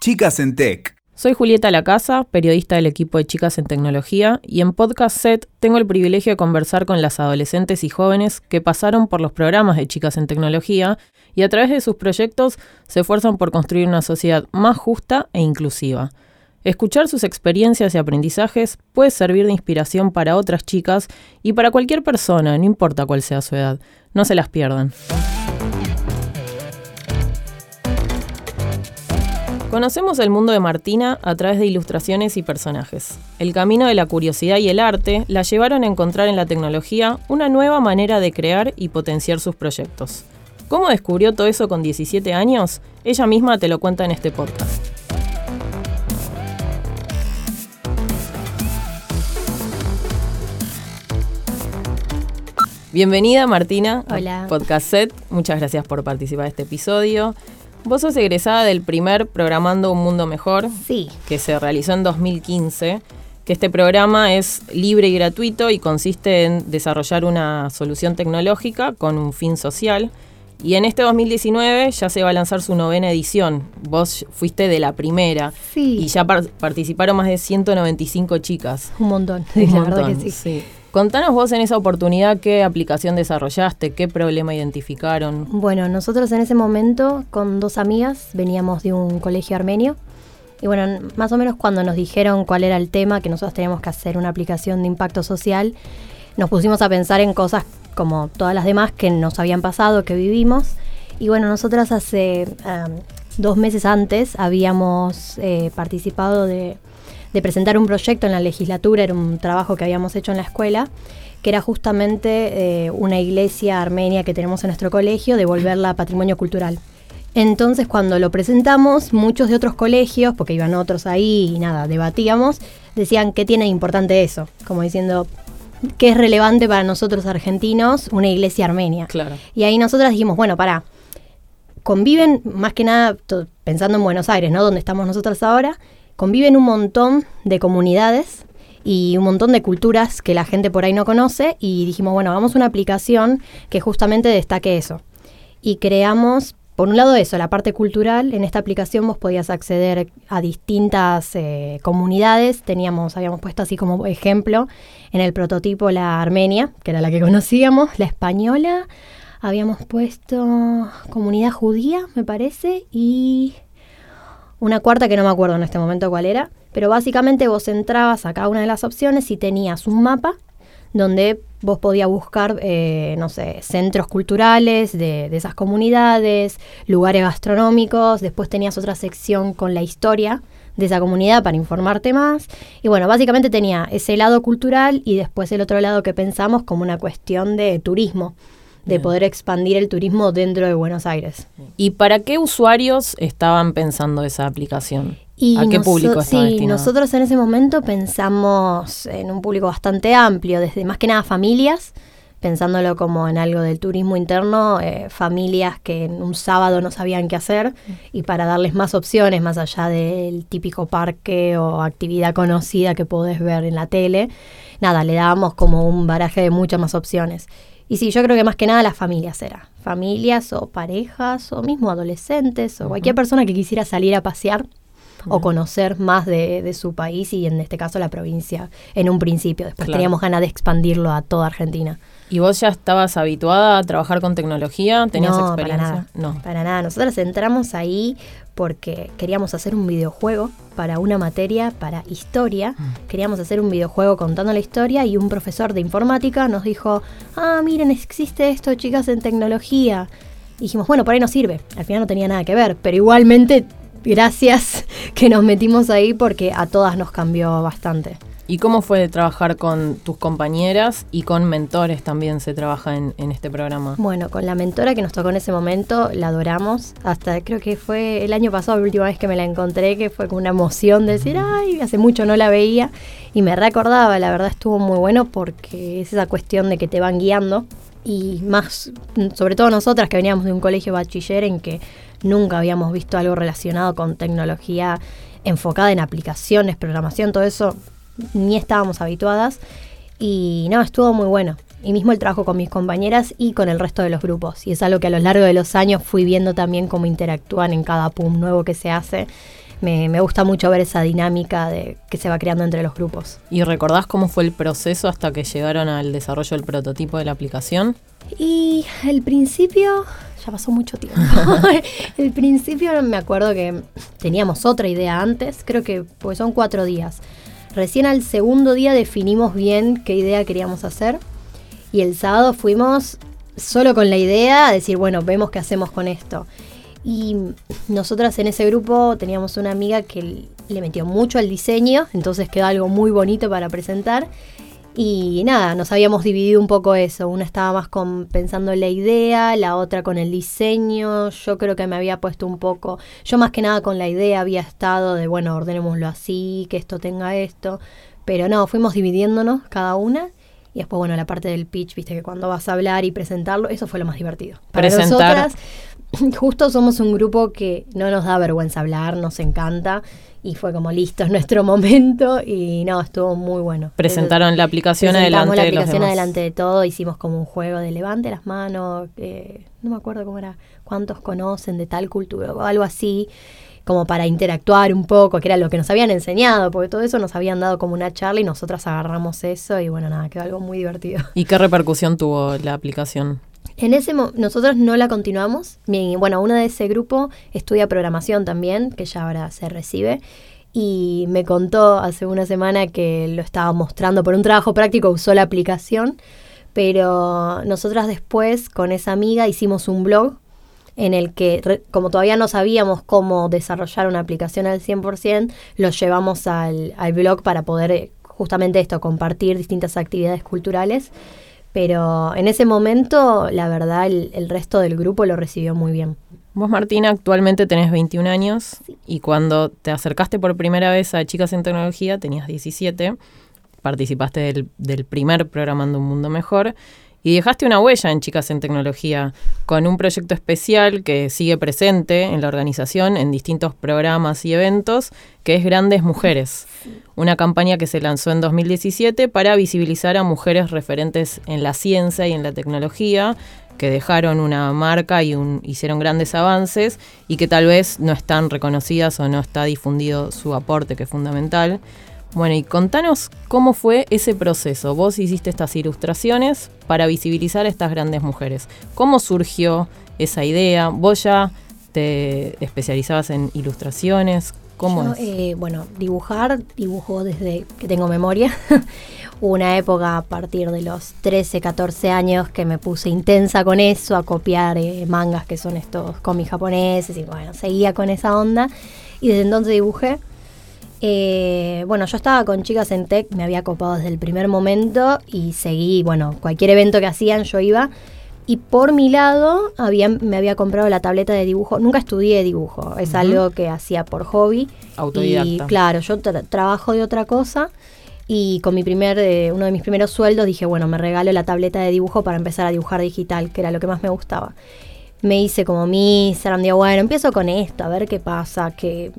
Chicas en Tech. Soy Julieta Lacasa, periodista del equipo de Chicas en Tecnología, y en Podcast Set tengo el privilegio de conversar con las adolescentes y jóvenes que pasaron por los programas de Chicas en Tecnología y a través de sus proyectos se esfuerzan por construir una sociedad más justa e inclusiva. Escuchar sus experiencias y aprendizajes puede servir de inspiración para otras chicas y para cualquier persona, no importa cuál sea su edad. No se las pierdan. Conocemos el mundo de Martina a través de ilustraciones y personajes. El camino de la curiosidad y el arte la llevaron a encontrar en la tecnología una nueva manera de crear y potenciar sus proyectos. ¿Cómo descubrió todo eso con 17 años? Ella misma te lo cuenta en este podcast. Bienvenida Martina Hola. a Podcast Set. Muchas gracias por participar de este episodio. Vos sos egresada del primer Programando un Mundo Mejor, Sí, que se realizó en 2015, que este programa es libre y gratuito y consiste en desarrollar una solución tecnológica con un fin social. Y en este 2019 ya se va a lanzar su novena edición. Vos fuiste de la primera sí. y ya par- participaron más de 195 chicas. un montón. Un la verdad montón, que sí. Contanos vos en esa oportunidad qué aplicación desarrollaste, qué problema identificaron. Bueno, nosotros en ese momento con dos amigas veníamos de un colegio armenio. Y bueno, más o menos cuando nos dijeron cuál era el tema, que nosotros teníamos que hacer una aplicación de impacto social, nos pusimos a pensar en cosas como todas las demás que nos habían pasado, que vivimos. Y bueno, nosotras hace am, dos meses antes habíamos eh, participado de, de presentar un proyecto en la legislatura, era un trabajo que habíamos hecho en la escuela, que era justamente eh, una iglesia armenia que tenemos en nuestro colegio, devolverla a patrimonio cultural. Entonces cuando lo presentamos, muchos de otros colegios, porque iban otros ahí y nada, debatíamos, decían qué tiene de importante eso, como diciendo qué es relevante para nosotros argentinos una iglesia armenia. Claro. Y ahí nosotras dijimos, bueno, pará, conviven, más que nada, pensando en Buenos Aires, ¿no? Donde estamos nosotras ahora, conviven un montón de comunidades y un montón de culturas que la gente por ahí no conoce y dijimos, bueno, hagamos una aplicación que justamente destaque eso. Y creamos, por un lado eso, la parte cultural, en esta aplicación vos podías acceder a distintas eh, comunidades, teníamos, habíamos puesto así como ejemplo en el prototipo la armenia, que era la que conocíamos, la española, habíamos puesto comunidad judía, me parece, y una cuarta que no me acuerdo en este momento cuál era, pero básicamente vos entrabas a cada una de las opciones y tenías un mapa donde vos podías buscar, eh, no sé, centros culturales de, de esas comunidades, lugares gastronómicos, después tenías otra sección con la historia de esa comunidad para informarte más. Y bueno, básicamente tenía ese lado cultural y después el otro lado que pensamos como una cuestión de turismo, de Bien. poder expandir el turismo dentro de Buenos Aires. ¿Y para qué usuarios estaban pensando esa aplicación? Y ¿A qué público estaba Sí, destinado? nosotros en ese momento pensamos en un público bastante amplio, desde más que nada familias, pensándolo como en algo del turismo interno, eh, familias que en un sábado no sabían qué hacer y para darles más opciones más allá del típico parque o actividad conocida que podés ver en la tele, nada, le dábamos como un baraje de muchas más opciones. Y sí, yo creo que más que nada las familias era. Familias o parejas o mismo adolescentes o cualquier persona que quisiera salir a pasear o conocer más de, de su país y en este caso la provincia en un principio. Después Claro. teníamos ganas de expandirlo a toda Argentina. ¿Y vos ya estabas habituada a trabajar con tecnología? ¿Tenías no, experiencia? Para nada. No. Para nada. Nosotros entramos ahí porque queríamos hacer un videojuego para una materia, para historia. Queríamos hacer un videojuego contando la historia y un profesor de informática nos dijo, ah, miren, existe esto, chicas, en tecnología. Y dijimos, bueno, por ahí nos sirve. Al final no tenía nada que ver, pero igualmente, gracias que nos metimos ahí porque a todas nos cambió bastante. ¿Y cómo fue trabajar con tus compañeras y con mentores también se trabaja en, en este programa? Bueno, con la mentora que nos tocó en ese momento, la adoramos. Hasta creo que fue el año pasado la última vez que me la encontré, que fue con una emoción de decir, ay, hace mucho no la veía. Y me recordaba, la verdad estuvo muy bueno porque es esa cuestión de que te van guiando. Y más, sobre todo nosotras que veníamos de un colegio bachiller en que nunca habíamos visto algo relacionado con tecnología enfocada en aplicaciones, programación, todo eso, ni estábamos habituadas. Y no, estuvo muy bueno. Y mismo el trabajo con mis compañeras y con el resto de los grupos. Y es algo que a lo largo de los años fui viendo también cómo interactúan en cada PUM nuevo que se hace me, me gusta mucho ver esa dinámica de, que se va creando entre los grupos. ¿Y recordás cómo fue el proceso hasta que llegaron al desarrollo del prototipo de la aplicación? Y el principio, ya pasó mucho tiempo. el principio me acuerdo que teníamos otra idea antes, creo que pues son cuatro días. Recién al segundo día definimos bien qué idea queríamos hacer y el sábado fuimos solo con la idea de decir, bueno, vemos qué hacemos con esto. Y nosotras en ese grupo teníamos una amiga que le metió mucho al diseño, entonces quedó algo muy bonito para presentar. Y nada, nos habíamos dividido un poco eso. Una estaba más con, pensando en la idea, la otra con el diseño. Yo creo que me había puesto un poco, yo más que nada con la idea había estado de, bueno, ordenémoslo así, que esto tenga esto. Pero no, fuimos dividiéndonos cada una. Y después, bueno, la parte del pitch, viste que cuando vas a hablar y presentarlo, eso fue lo más divertido. Para Presentar. nosotras, justo somos un grupo que no nos da vergüenza hablar, nos encanta y fue como listo, es nuestro momento y no, estuvo muy bueno. Presentaron la aplicación adelante la de los aplicación demás. adelante de todo, hicimos como un juego de levante las manos, eh, no me acuerdo cómo era, cuántos conocen de tal cultura o algo así, como para interactuar un poco, que era lo que nos habían enseñado, porque todo eso nos habían dado como una charla y nosotras agarramos eso y bueno, nada, quedó algo muy divertido. ¿Y qué repercusión tuvo la aplicación? En ese nosotros no la continuamos. Bueno, una de ese grupo estudia programación también, que ya ahora se recibe. Y me contó hace una semana que lo estaba mostrando por un trabajo práctico, usó la aplicación. Pero nosotras después con esa amiga hicimos un blog en el que, como todavía no sabíamos cómo desarrollar una aplicación al 100%, lo llevamos al, al blog para poder eh, justamente esto, compartir distintas actividades culturales. Pero en ese momento, la verdad, el, el resto del grupo lo recibió muy bien. Vos, Martina, actualmente tenés 21 años y cuando te acercaste por primera vez a Chicas en Tecnología tenías 17, participaste del, del primer Programando un Mundo Mejor y dejaste una huella en Chicas en Tecnología con un proyecto especial que sigue presente en la organización en distintos programas y eventos, que es Grandes Mujeres, una campaña que se lanzó en 2017 para visibilizar a mujeres referentes en la ciencia y en la tecnología que dejaron una marca y un- hicieron grandes avances y que tal vez no están reconocidas o no está difundido su aporte, que es fundamental. Bueno, y contanos cómo fue ese proceso. Vos hiciste estas ilustraciones para visibilizar a estas grandes mujeres. ¿Cómo surgió esa idea? ¿Vos ya te especializabas en ilustraciones? ¿Cómo Yo, es? eh, bueno, dibujar, dibujo desde que tengo memoria. Hubo una época a partir de los 13, 14 años que me puse intensa con eso, a copiar eh, mangas que son estos cómics japoneses y bueno, seguía con esa onda y desde entonces dibujé. Eh, bueno, yo estaba con chicas en tech, me había copado desde el primer momento y seguí, bueno, cualquier evento que hacían yo iba. Y por mi lado, había, me había comprado la tableta de dibujo. Nunca estudié dibujo, es algo que hacía por hobby. Autodidacta. Y claro, yo tra- trabajo de otra cosa y con mi primer, eh, uno de mis primeros sueldos dije, bueno, me regalo la tableta de dibujo para empezar a dibujar digital, que era lo que más me gustaba. Me hice como mi Instagram, digo, bueno, empiezo con esto, a ver qué pasa, que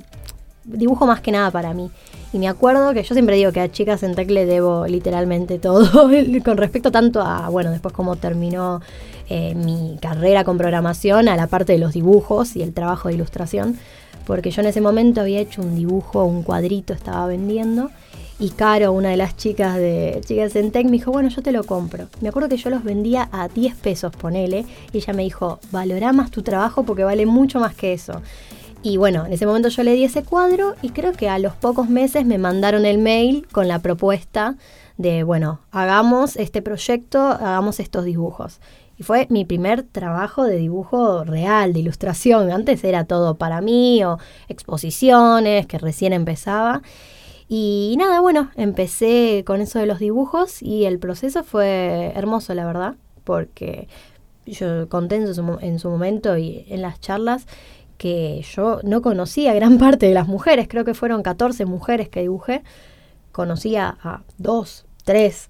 dibujo más que nada para mí. Y me acuerdo que yo siempre digo que a chicas en Tech le debo literalmente todo con respecto tanto a, bueno, después cómo terminó eh, mi carrera con programación, a la parte de los dibujos y el trabajo de ilustración, porque yo en ese momento había hecho un dibujo, un cuadrito, estaba vendiendo. Y Caro, una de las chicas de Chicas en Tech, me dijo, bueno, yo te lo compro. Me acuerdo que yo los vendía a 10 pesos, ponele. Y ella me dijo, valorá más tu trabajo porque vale mucho más que eso. Y bueno, en ese momento yo le di ese cuadro y creo que a los pocos meses me mandaron el mail con la propuesta de, bueno, hagamos este proyecto, hagamos estos dibujos. Y fue mi primer trabajo de dibujo real, de ilustración. Antes era todo para mí o exposiciones, que recién empezaba. Y nada, bueno, empecé con eso de los dibujos y el proceso fue hermoso, la verdad, porque yo conté en su, en su momento y en las charlas que yo no conocía gran parte de las mujeres, creo que fueron 14 mujeres que dibujé, conocía a dos, tres,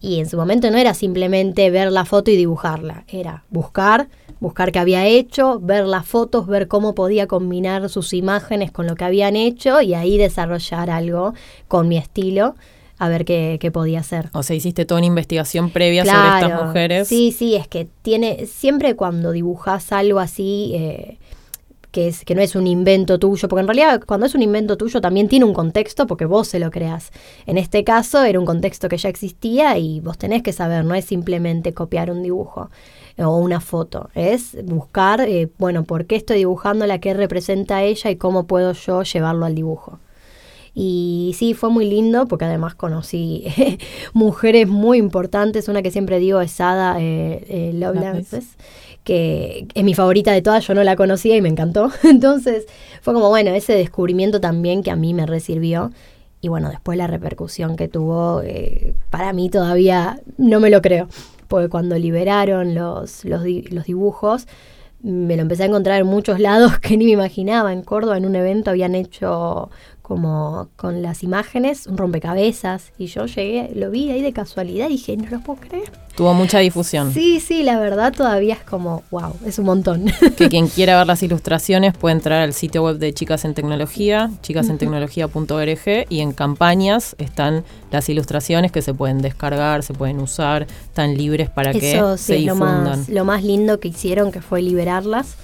y en su momento no era simplemente ver la foto y dibujarla, era buscar, buscar qué había hecho, ver las fotos, ver cómo podía combinar sus imágenes con lo que habían hecho y ahí desarrollar algo con mi estilo, a ver qué, qué podía hacer. O sea, hiciste toda una investigación previa sobre estas mujeres. Sí, sí, es que tiene, siempre cuando dibujas algo así, eh, que, es, que no es un invento tuyo, porque en realidad cuando es un invento tuyo también tiene un contexto porque vos se lo creas. En este caso era un contexto que ya existía y vos tenés que saber, no es simplemente copiar un dibujo o una foto, es buscar, eh, bueno, por qué estoy dibujando la que representa ella y cómo puedo yo llevarlo al dibujo. Y sí, fue muy lindo porque además conocí mujeres muy importantes. Una que siempre digo es Ada eh, eh Lovelace, que es mi favorita de todas. Yo no la conocía y me encantó. Entonces fue como, bueno, ese descubrimiento también que a mí me resirvió. Y bueno, después la repercusión que tuvo, eh, para mí todavía no me lo creo. Porque cuando liberaron los, los, los dibujos, me lo empecé a encontrar en muchos lados que ni me imaginaba. En Córdoba, en un evento, habían hecho como con las imágenes, un rompecabezas. Y yo llegué, lo vi ahí de casualidad y dije, no lo puedo creer. Tuvo mucha difusión. Sí, sí, la verdad todavía es como, wow, es un montón. Que quien quiera ver las ilustraciones puede entrar al sitio web de Chicas en Tecnología, chicasentecnología.org, y en campañas están las ilustraciones que se pueden descargar, se pueden usar, están libres para que se difundan. Lo más, lo más lindo que hicieron, que fue liberarlas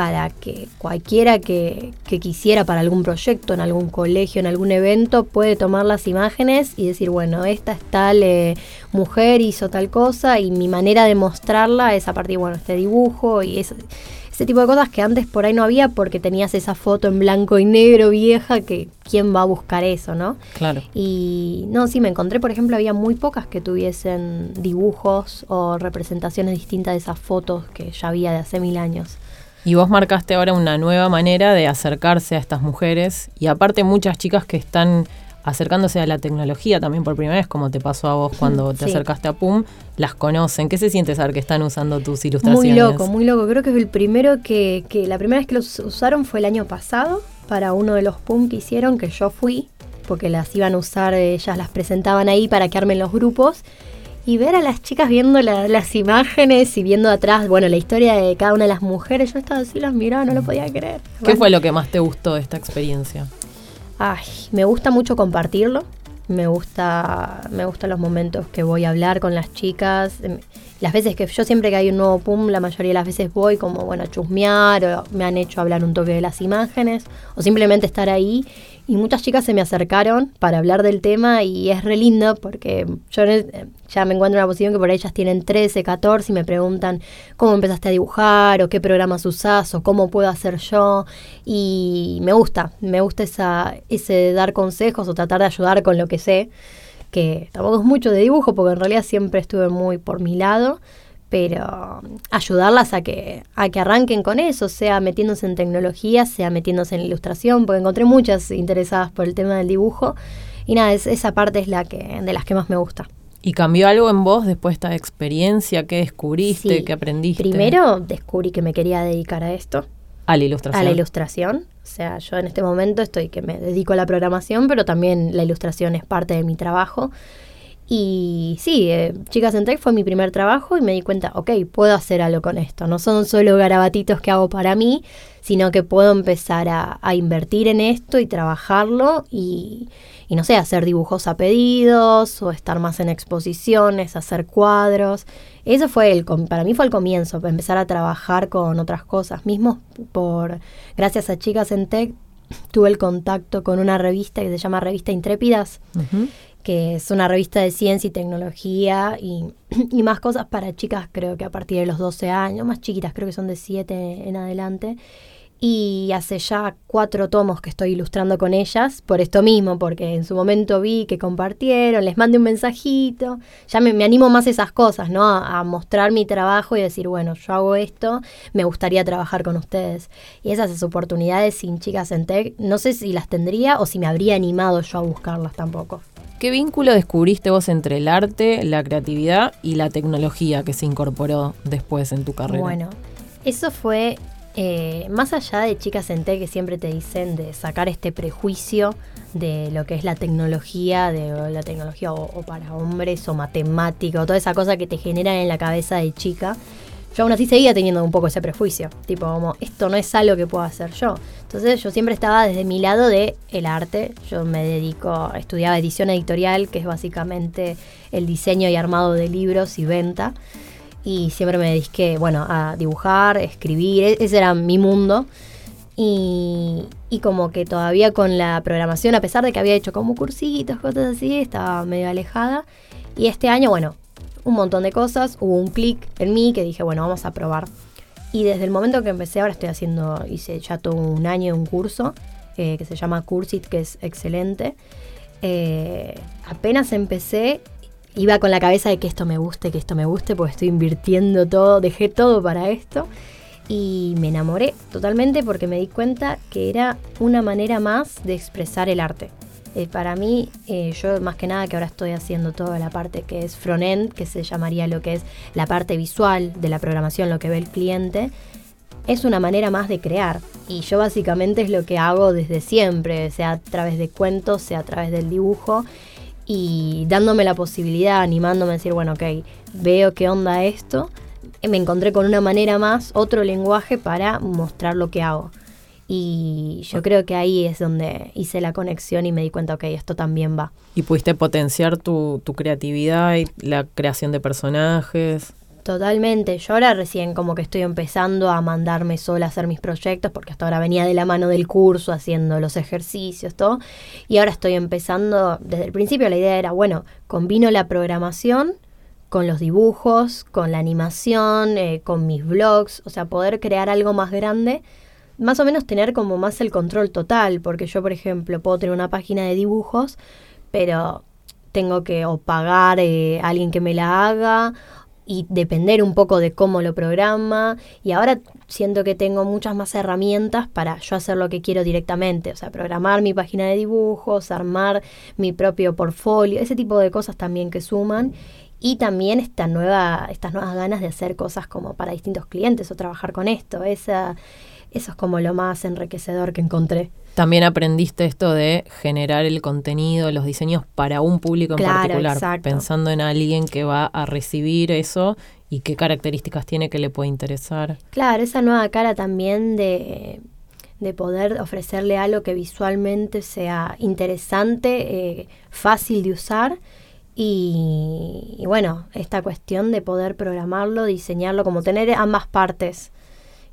para que cualquiera que, quisiera para algún proyecto, en algún colegio, en algún evento, puede tomar las imágenes y decir, bueno, esta es tal eh, mujer, hizo tal cosa y mi manera de mostrarla es a partir, bueno, este dibujo y ese, ese tipo de cosas que antes por ahí no había porque tenías esa foto en blanco y negro vieja que quién va a buscar eso, ¿no? Claro. Y no, sí, me encontré, por ejemplo, había muy pocas que tuviesen dibujos o representaciones distintas de esas fotos que ya había de hace mil años. Y vos marcaste ahora una nueva manera de acercarse a estas mujeres y aparte muchas chicas que están acercándose a la tecnología también por primera vez, como te pasó a vos cuando te acercaste a PUM, las conocen. ¿Qué se siente saber que están usando tus ilustraciones? Muy loco, muy loco. Creo que es el primero que, que la primera vez que los usaron fue el año pasado para uno de los PUM que hicieron, que yo fui, porque las iban a usar, ellas las presentaban ahí para que armen los grupos y ver a las chicas viendo las imágenes y viendo atrás, bueno, la historia de cada una de las mujeres, yo estaba así, las miraba, no lo podía creer. ¿Qué fue lo que más te gustó de esta experiencia? Ay, me gusta mucho compartirlo. Me gusta, me gustan los momentos que voy a hablar con las chicas. Las veces que yo siempre que hay un nuevo PUM, la mayoría de las veces voy como, bueno, a chusmear o me han hecho hablar un toque de las imágenes o simplemente estar ahí. Y muchas chicas se me acercaron para hablar del tema y es re lindo porque yo ya me encuentro en una posición que por ahí ellas tienen 13, 14 y me preguntan cómo empezaste a dibujar o qué programas usás o cómo puedo hacer yo. Y me gusta, me gusta esa, ese dar consejos o tratar de ayudar con lo que sé, que tampoco es mucho de dibujo porque en realidad siempre estuve muy por mi lado, pero ayudarlas a que, a que arranquen con eso, sea metiéndose en tecnología, sea metiéndose en ilustración, porque encontré muchas interesadas por el tema del dibujo. Y nada, esa parte es la que, de las que más me gusta. ¿Y cambió algo en vos después de esta experiencia? ¿Qué descubriste? ¿Qué aprendiste? Primero descubrí que me quería dedicar a esto. A la ilustración. A la ilustración. Sea, yo en este momento estoy que me dedico a la programación, pero también la ilustración es parte de mi trabajo. Y sí, eh, Chicas en Tech fue mi primer trabajo y me di cuenta, ok, puedo hacer algo con esto. No son solo garabatitos que hago para mí, sino que puedo empezar a, invertir en esto y trabajarlo y, y, no sé, hacer dibujos a pedidos o estar más en exposiciones, hacer cuadros. Eso fue el, para mí fue el comienzo, empezar a trabajar con otras cosas. Mismo por, gracias a Chicas en Tech, tuve el contacto con una revista que se llama Revista Intrépidas que es una revista de ciencia y tecnología y, más cosas para chicas, creo que a partir de los 12 años, más chiquitas, creo que son de 7 en adelante. Y hace ya cuatro tomos que estoy ilustrando con ellas, por esto mismo, porque en su momento vi que compartieron, les mandé un mensajito, ya me, animo más a esas cosas, ¿no? A, mostrar mi trabajo y decir, bueno, yo hago esto, me gustaría trabajar con ustedes. Y esas oportunidades sin chicas en tech, no sé si las tendría o si me habría animado yo a buscarlas tampoco. ¿Qué vínculo descubriste vos entre el arte, la creatividad y la tecnología que se incorporó después en tu carrera? Bueno, eso fue eh, más allá de chicas en T que siempre te dicen de sacar este prejuicio de lo que es la tecnología, de la tecnología o, para hombres o matemática o toda esa cosa que te generan en la cabeza de chica yo aún así seguía teniendo un poco ese prejuicio, tipo como esto no es algo que puedo hacer yo. Entonces yo siempre estaba desde mi lado de el arte, yo me dedico, estudiaba edición editorial, que es básicamente el diseño y armado de libros y venta, y siempre me dediqué, bueno, a dibujar, escribir, e-, ese era mi mundo. Y, y como que todavía con la programación, a pesar de que había hecho como cursitos, cosas así, estaba medio alejada. Y este año, bueno, un montón de cosas, hubo un clic en mí que dije, bueno, vamos a probar. Y desde el momento que empecé, ahora estoy haciendo, hice ya todo un año un curso eh, que se llama Cursit, que es excelente. Eh, apenas empecé, iba con la cabeza de que esto me guste, que esto me guste, porque estoy invirtiendo todo, dejé todo para esto. Y me enamoré totalmente porque me di cuenta que era una manera más de expresar el arte. Eh, para mí, eh, yo más que nada que ahora estoy haciendo toda la parte que es front-end, que se llamaría lo que es la parte visual de la programación, lo que ve el cliente, es una manera más de crear. Y yo básicamente es lo que hago desde siempre, sea a través de cuentos, sea a través del dibujo, y dándome la posibilidad, animándome a decir, bueno, ok, veo qué onda esto, me encontré con una manera más, otro lenguaje para mostrar lo que hago. Y yo creo que ahí es donde hice la conexión y me di cuenta, ok, esto también va. ¿Y pudiste potenciar tu, tu creatividad y la creación de personajes? Totalmente. Yo ahora recién como que estoy empezando a mandarme sola a hacer mis proyectos, porque hasta ahora venía de la mano del curso, haciendo los ejercicios, todo. Y ahora estoy empezando, desde el principio la idea era, bueno, combino la programación con los dibujos, con la animación, eh, con mis blogs, o sea, poder crear algo más grande más o menos tener como más el control total, porque yo, por ejemplo, puedo tener una página de dibujos, pero tengo que o pagar eh, a alguien que me la haga y depender un poco de cómo lo programa. Y ahora siento que tengo muchas más herramientas para yo hacer lo que quiero directamente, o sea, programar mi página de dibujos, armar mi propio portfolio, ese tipo de cosas también que suman. Y también esta nueva, estas nuevas ganas de hacer cosas como para distintos clientes o trabajar con esto. Esa, eso es como lo más enriquecedor que encontré. También aprendiste esto de generar el contenido, los diseños para un público en particular, pensando en alguien que va a recibir eso y qué características tiene que le puede interesar. Claro, esa nueva cara también de, de poder ofrecerle algo que visualmente sea interesante, eh, fácil de usar. Y, y, bueno, esta cuestión de poder programarlo, diseñarlo, como tener ambas partes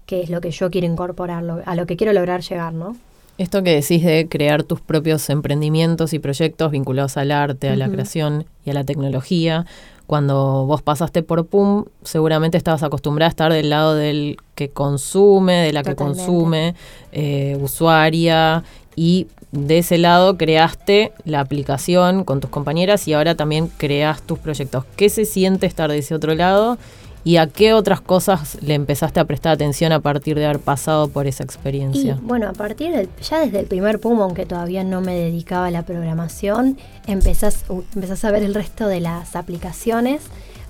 que es lo que yo quiero incorporarlo, a lo que quiero lograr llegar, ¿no? Esto que decís de crear tus propios emprendimientos y proyectos vinculados al arte, a la creación y a la tecnología, cuando vos pasaste por PUM, seguramente estabas acostumbrada a estar del lado del que consume, de la que consume, eh, usuaria, y de ese lado creaste la aplicación con tus compañeras y ahora también creas tus proyectos. ¿Qué se siente estar de ese otro lado? ¿Y a qué otras cosas le empezaste a prestar atención a partir de haber pasado por esa experiencia? bueno, a partir del, ya desde el primer PUM, aunque todavía no me dedicaba a la programación, empezás, empezás a ver el resto de las aplicaciones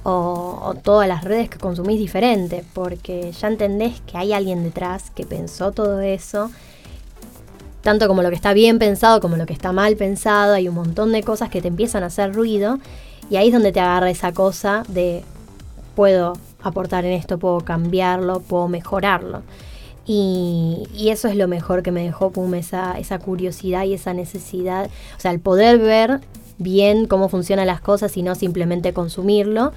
o, todas las redes que consumís diferente, porque ya entendés que hay alguien detrás que pensó todo eso tanto como lo que está bien pensado como lo que está mal pensado, hay un montón de cosas que te empiezan a hacer ruido y ahí es donde te agarra esa cosa de puedo aportar en esto, puedo cambiarlo, puedo mejorarlo. Y, eso es lo mejor que me dejó Pum, esa, esa curiosidad y esa necesidad, o sea, el poder ver bien cómo funcionan las cosas y no simplemente consumirlo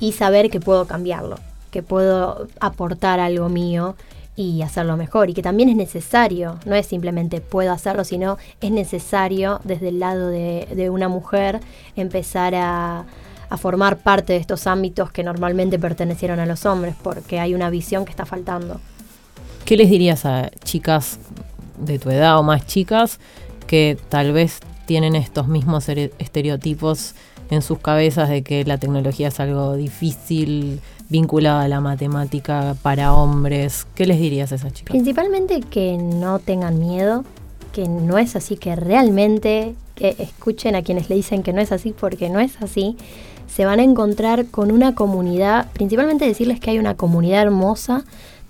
y saber que puedo cambiarlo, que puedo aportar algo mío y hacerlo mejor y que también es necesario, no es simplemente puedo hacerlo, sino es necesario desde el lado de, de una mujer empezar a, a formar parte de estos ámbitos que normalmente pertenecieron a los hombres, porque hay una visión que está faltando. ¿Qué les dirías a chicas de tu edad o más chicas que tal vez tienen estos mismos estereotipos en sus cabezas de que la tecnología es algo difícil, vinculado a la matemática para hombres? ¿Qué les dirías a esas chicas? Principalmente que no tengan miedo, que no es así, que realmente que escuchen a quienes le dicen que no es así porque no es así se van a encontrar con una comunidad, principalmente decirles que hay una comunidad hermosa,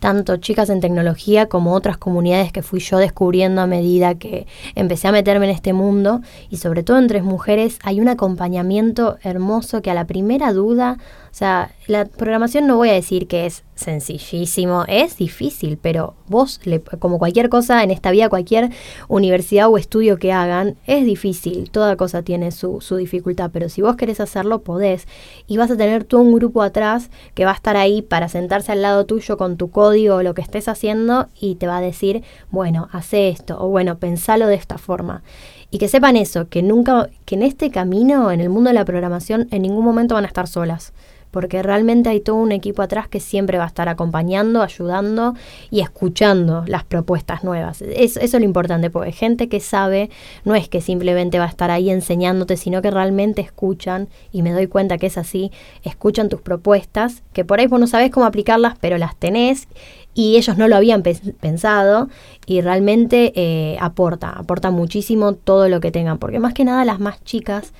tanto chicas en tecnología como otras comunidades que fui yo descubriendo a medida que empecé a meterme en este mundo. Y sobre todo entre mujeres hay un acompañamiento hermoso que a la primera duda sea, la programación no voy a decir que es sencillísimo, es difícil, pero vos, como cualquier cosa en esta vida, cualquier universidad o estudio que hagan, es difícil, toda cosa tiene su, su dificultad, pero si vos querés hacerlo, podés. Y vas a tener todo un grupo atrás que va a estar ahí para sentarse al lado tuyo con tu código o lo que estés haciendo y te va a decir, bueno, hace esto, o bueno, pensalo de esta forma. Y que sepan eso, que nunca, que en este camino, en el mundo de la programación, en ningún momento van a estar solas porque realmente hay todo un equipo atrás que siempre va a estar acompañando, ayudando y escuchando las propuestas nuevas. Eso, es lo importante, porque gente que sabe no es que simplemente va a estar ahí enseñándote, sino que realmente escuchan, y me doy cuenta que es así, escuchan tus propuestas, que por ahí vos no sabés cómo aplicarlas, pero las tenés y ellos no lo habían pensado y realmente eh, aporta, aporta muchísimo todo lo que tengan, porque más que nada las más chicas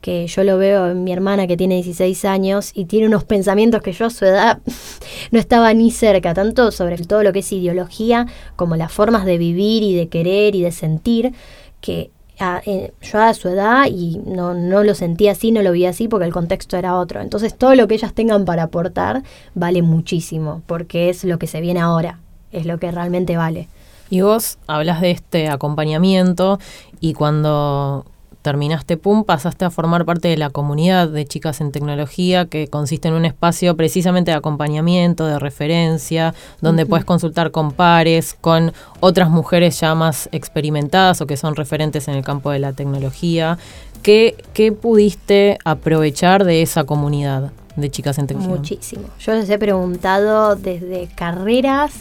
que yo lo veo en mi hermana que tiene 16 años y tiene unos pensamientos que yo a su edad no estaba ni cerca, tanto sobre todo lo que es ideología como las formas de vivir y de querer y de sentir, que eh, yo a su edad y no, no lo sentía así, no lo vi así porque el contexto era otro. Entonces todo lo que ellas tengan para aportar vale muchísimo porque es lo que se viene ahora, es lo que realmente vale. Y vos hablas de este acompañamiento y cuando terminaste PUM, pasaste a formar parte de la comunidad de chicas en tecnología, que consiste en un espacio precisamente de acompañamiento, de referencia, donde puedes consultar con pares, con otras mujeres ya más experimentadas o que son referentes en el campo de la tecnología. ¿Qué, qué pudiste aprovechar de esa comunidad de chicas en tecnología? Muchísimo. Yo les he preguntado desde carreras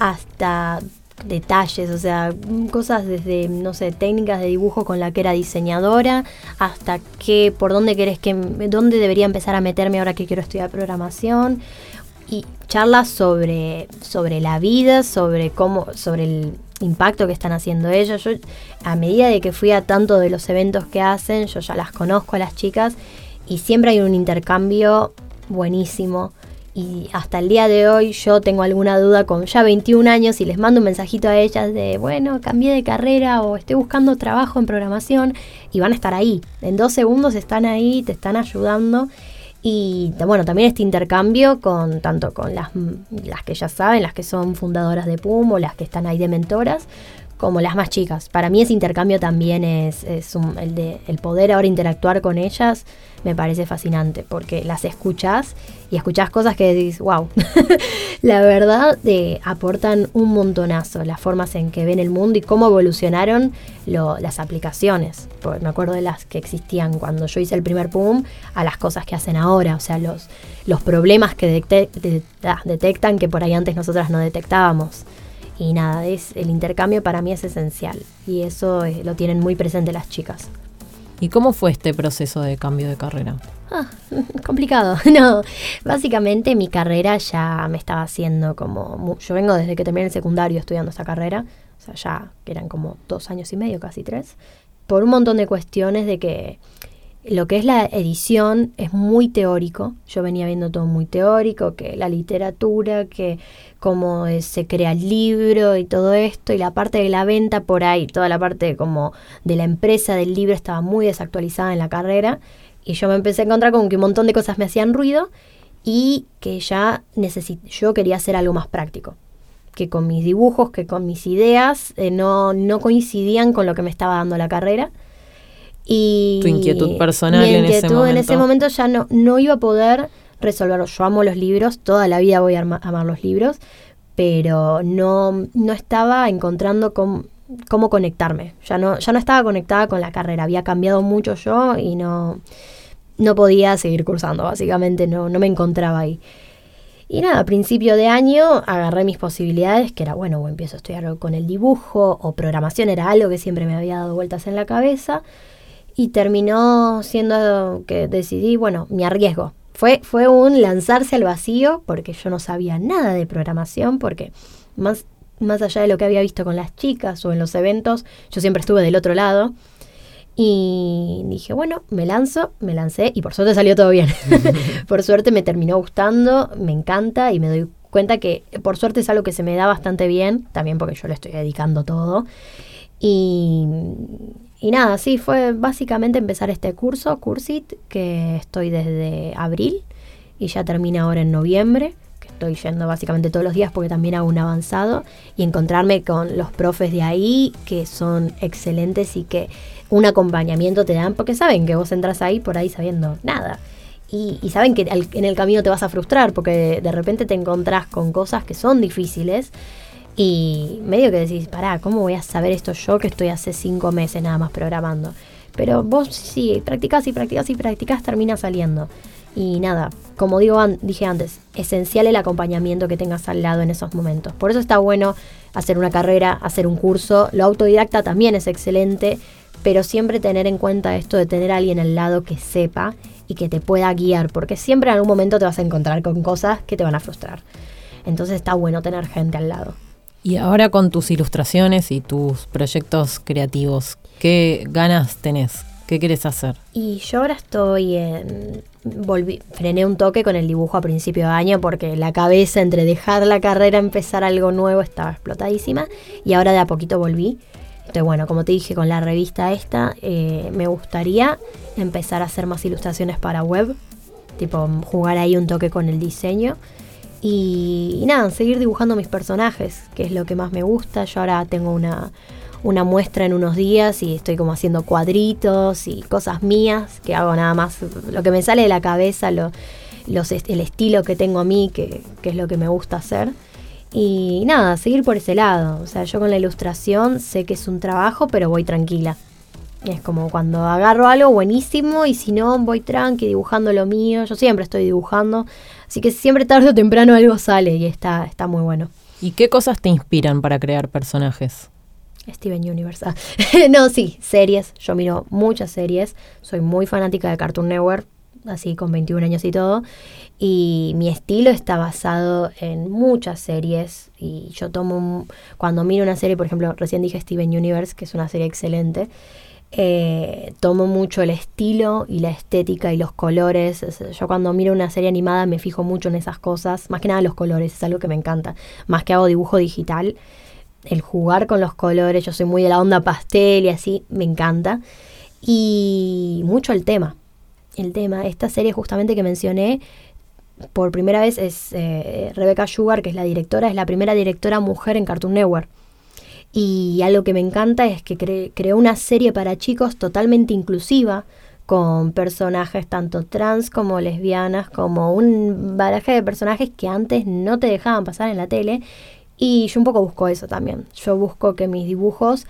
hasta detalles, o sea, cosas desde, no sé, técnicas de dibujo con la que era diseñadora, hasta qué, por dónde querés que, dónde debería empezar a meterme ahora que quiero estudiar programación, y charlas sobre, sobre la vida, sobre cómo, sobre el impacto que están haciendo ellos. Yo, a medida de que fui a tanto de los eventos que hacen, yo ya las conozco a las chicas, y siempre hay un intercambio buenísimo y hasta el día de hoy yo tengo alguna duda con ya 21 años y les mando un mensajito a ellas de, bueno, cambié de carrera o estoy buscando trabajo en programación y van a estar ahí. En dos segundos están ahí, te están ayudando. Y bueno, también este intercambio con tanto con las, las que ya saben, las que son fundadoras de PUM o las que están ahí de mentoras, como las más chicas. Para mí ese intercambio también es, el de el poder ahora interactuar con ellas me parece fascinante porque las escuchas y escuchas cosas que decís, wow, la verdad de, aportan un montonazo las formas en que ven el mundo y cómo evolucionaron las aplicaciones. Me acuerdo de las que existían cuando yo hice el primer PUM a las cosas que hacen ahora, o sea, los, los problemas que ah, detectan que por ahí antes nosotras no detectábamos. Y nada, es, el intercambio para mí es esencial y eso eh, lo tienen muy presente las chicas. ¿Y cómo fue este proceso de cambio de carrera? Ah, complicado. No, básicamente mi carrera ya me estaba haciendo como... Yo vengo desde que terminé el secundario estudiando esta carrera, o sea, ya que eran como dos años y medio, casi tres, por un montón de cuestiones de que lo que es la edición es muy teórico. Yo venía viendo todo muy teórico, que la literatura, que cómo se crea el libro y todo esto, y la parte de la venta por ahí, toda la parte como de la empresa del libro estaba muy desactualizada en la carrera. Y yo me empecé a encontrar con que un montón de cosas me hacían ruido y que ya yo quería hacer algo más práctico que con mis dibujos, que con mis ideas eh, no, no coincidían con lo que me estaba dando la carrera y tu inquietud personal en ese momento. en ese momento ya no, no iba a poder resolverlo. Yo amo los libros, toda la vida voy a amar los libros, pero no, no estaba encontrando cómo conectarme. Ya no, ya no estaba conectada con la carrera, había cambiado mucho yo y no, no podía seguir cursando, básicamente no, no me encontraba ahí. Y nada, a principio de año agarré mis posibilidades, que era, bueno, empiezo a estudiar con el dibujo o programación, era algo que siempre me había dado vueltas en la cabeza. Y terminó siendo que decidí, bueno, me arriesgo. Fue, fue un lanzarse al vacío porque yo no sabía nada de programación, porque más, más allá de lo que había visto con las chicas o en los eventos, yo siempre estuve del otro lado. Y dije, bueno, me lanzo, me lancé y por suerte salió todo bien. por suerte me terminó gustando, me encanta y me doy cuenta que por suerte es algo que se me da bastante bien, también porque yo le estoy dedicando todo. Y, y nada, sí, fue básicamente empezar este curso, Cursit, que estoy desde abril. y ya termina ahora en noviembre, que estoy yendo básicamente todos los días porque también hago un avanzado, y encontrarme con los profes de ahí que son excelentes y que un acompañamiento te dan, porque saben que vos entras ahí por ahí sabiendo nada. Y, y saben que en el camino te vas a frustrar porque de repente te encontrás con cosas que son difíciles y medio que decís, pará, ¿cómo voy a saber esto yo que estoy hace cinco meses nada más programando? Pero vos sí, practicás y practicás y practicás, termina saliendo. Y nada, como digo, an- dije antes, esencial el acompañamiento que tengas al lado en esos momentos. Por eso está bueno hacer una carrera, hacer un curso. Lo autodidacta también es excelente, pero siempre tener en cuenta esto de tener alguien al lado que sepa y que te pueda guiar, porque siempre en algún momento te vas a encontrar con cosas que te van a frustrar. Entonces está bueno tener gente al lado. Y ahora con tus ilustraciones y tus proyectos creativos, ¿qué ganas tenés? ¿Qué quieres hacer? Y yo ahora estoy en... Volví, frené un toque con el dibujo a principio de año porque la cabeza entre dejar la carrera, empezar algo nuevo, estaba explotadísima. Y ahora de a poquito volví. Entonces, bueno, como te dije con la revista esta, eh, me gustaría empezar a hacer más ilustraciones para web. Tipo, jugar ahí un toque con el diseño. Y, nada, seguir dibujando mis personajes, que es lo que más me gusta. Yo ahora tengo una, una muestra en unos días y estoy como haciendo cuadritos y cosas mías que hago nada más lo que me sale de la cabeza, lo, los, el estilo que tengo a mí, que, que es lo que me gusta hacer. Y nada, seguir por ese lado. O sea, yo con la ilustración sé que es un trabajo, pero voy tranquila. Es como cuando agarro algo buenísimo y si no, voy tranqui dibujando lo mío. Yo siempre estoy dibujando. Así que siempre tarde o temprano algo sale y está, está muy bueno. ¿Y qué cosas te inspiran para crear personajes? Steven Universe. Ah. no, sí, series. Yo miro muchas series. Soy muy fanática de Cartoon Network, así con 21 años y todo. Y mi estilo está basado en muchas series. Y yo tomo, un- cuando miro una serie, por ejemplo, recién dije Steven Universe, que es una serie excelente. Eh, tomo mucho el estilo y la estética y los colores. Es- Yo cuando miro una serie animada me fijo mucho en esas cosas. Más que nada los colores, es algo que me encanta. Más que hago dibujo digital el jugar con los colores, yo soy muy de la onda pastel y así, me encanta. Y mucho el tema. El tema, esta serie justamente que mencioné, por primera vez es eh, Rebecca Sugar, que es la directora, es la primera directora mujer en Cartoon Network. Y algo que me encanta es que cre- creó una serie para chicos totalmente inclusiva, con personajes tanto trans como lesbianas, como un baraje de personajes que antes no te dejaban pasar en la tele. Y yo un poco busco eso también. Yo busco que mis dibujos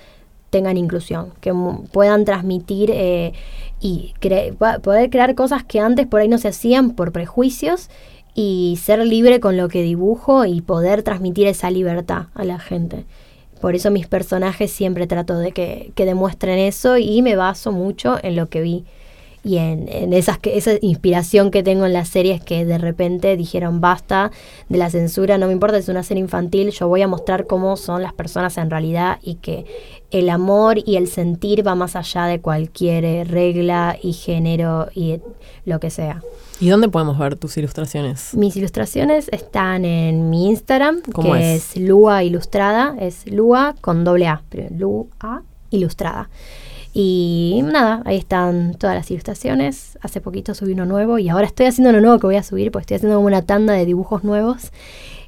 tengan inclusión, que puedan transmitir eh, y poder crear cosas que antes por ahí no se hacían por prejuicios y ser libre con lo que dibujo y poder transmitir esa libertad a la gente. Por eso mis personajes siempre trato de que, que demuestren eso y me baso mucho en lo que vi y en, en esas que, esa inspiración que tengo en las series que de repente dijeron basta de la censura, no me importa es una serie infantil, yo voy a mostrar cómo son las personas en realidad y que el amor y el sentir va más allá de cualquier eh, regla y género y lo que sea. ¿Y dónde podemos ver tus ilustraciones? Mis ilustraciones están en mi Instagram, ¿Cómo que es? es? Lua Ilustrada, es Lua con doble A, Lua Ilustrada. Y nada, ahí están todas las ilustraciones. Hace poquito subí uno nuevo y ahora estoy haciendo uno nuevo que voy a subir, porque estoy haciendo como una tanda de dibujos nuevos.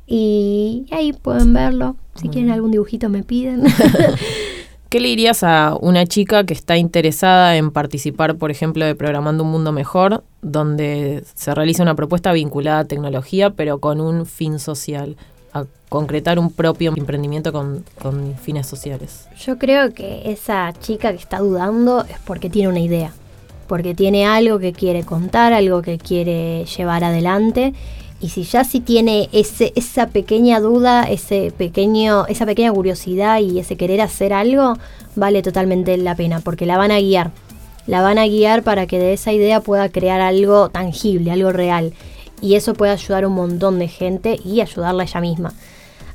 Y ahí pueden verlo. Si quieren algún dibujito me piden. ¿Qué le dirías a una chica que está interesada en participar, por ejemplo, de Programando un Mundo Mejor, donde se realiza una propuesta vinculada a tecnología, pero con un fin social? Concretar un propio emprendimiento con, con fines sociales. Yo creo que esa chica que está dudando es porque tiene una idea, porque tiene algo que quiere contar, algo que quiere llevar adelante. Y si ya sí tiene ese, esa pequeña duda, ese pequeño, esa pequeña curiosidad y ese querer hacer algo, vale totalmente la pena, porque la van a guiar. La van a guiar para que de esa idea pueda crear algo tangible, algo real. Y eso puede ayudar a un montón de gente y ayudarla ella misma.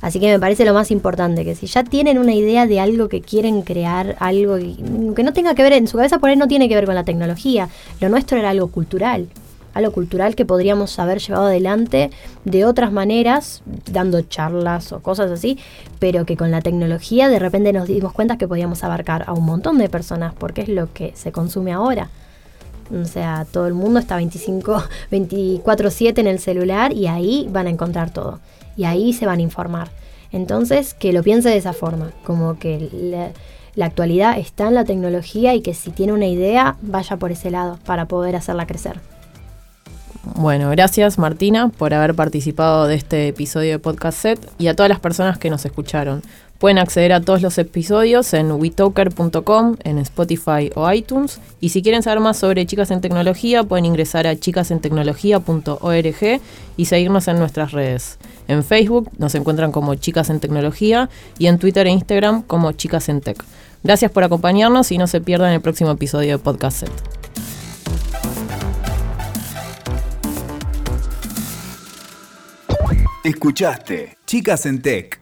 Así que me parece lo más importante, que si ya tienen una idea de algo que quieren crear, algo que que no tenga que ver, en su cabeza por ahí no tiene que ver con la tecnología, lo nuestro era algo cultural, algo cultural que podríamos haber llevado adelante de otras maneras, dando charlas o cosas así, pero que con la tecnología de repente nos dimos cuenta que podíamos abarcar a un montón de personas, porque es lo que se consume ahora. O sea, todo el mundo está 25, 24/7 en el celular y ahí van a encontrar todo. Y ahí se van a informar. Entonces, que lo piense de esa forma, como que la, la actualidad está en la tecnología y que si tiene una idea, vaya por ese lado para poder hacerla crecer. Bueno, gracias Martina por haber participado de este episodio de Podcast Set y a todas las personas que nos escucharon. Pueden acceder a todos los episodios en witoker.com, en Spotify o iTunes. Y si quieren saber más sobre Chicas en Tecnología, pueden ingresar a chicasentecnología.org y seguirnos en nuestras redes. En Facebook nos encuentran como Chicas en Tecnología y en Twitter e Instagram como Chicas en Tech. Gracias por acompañarnos y no se pierdan el próximo episodio de Podcast Set. Escuchaste Chicas en Tech.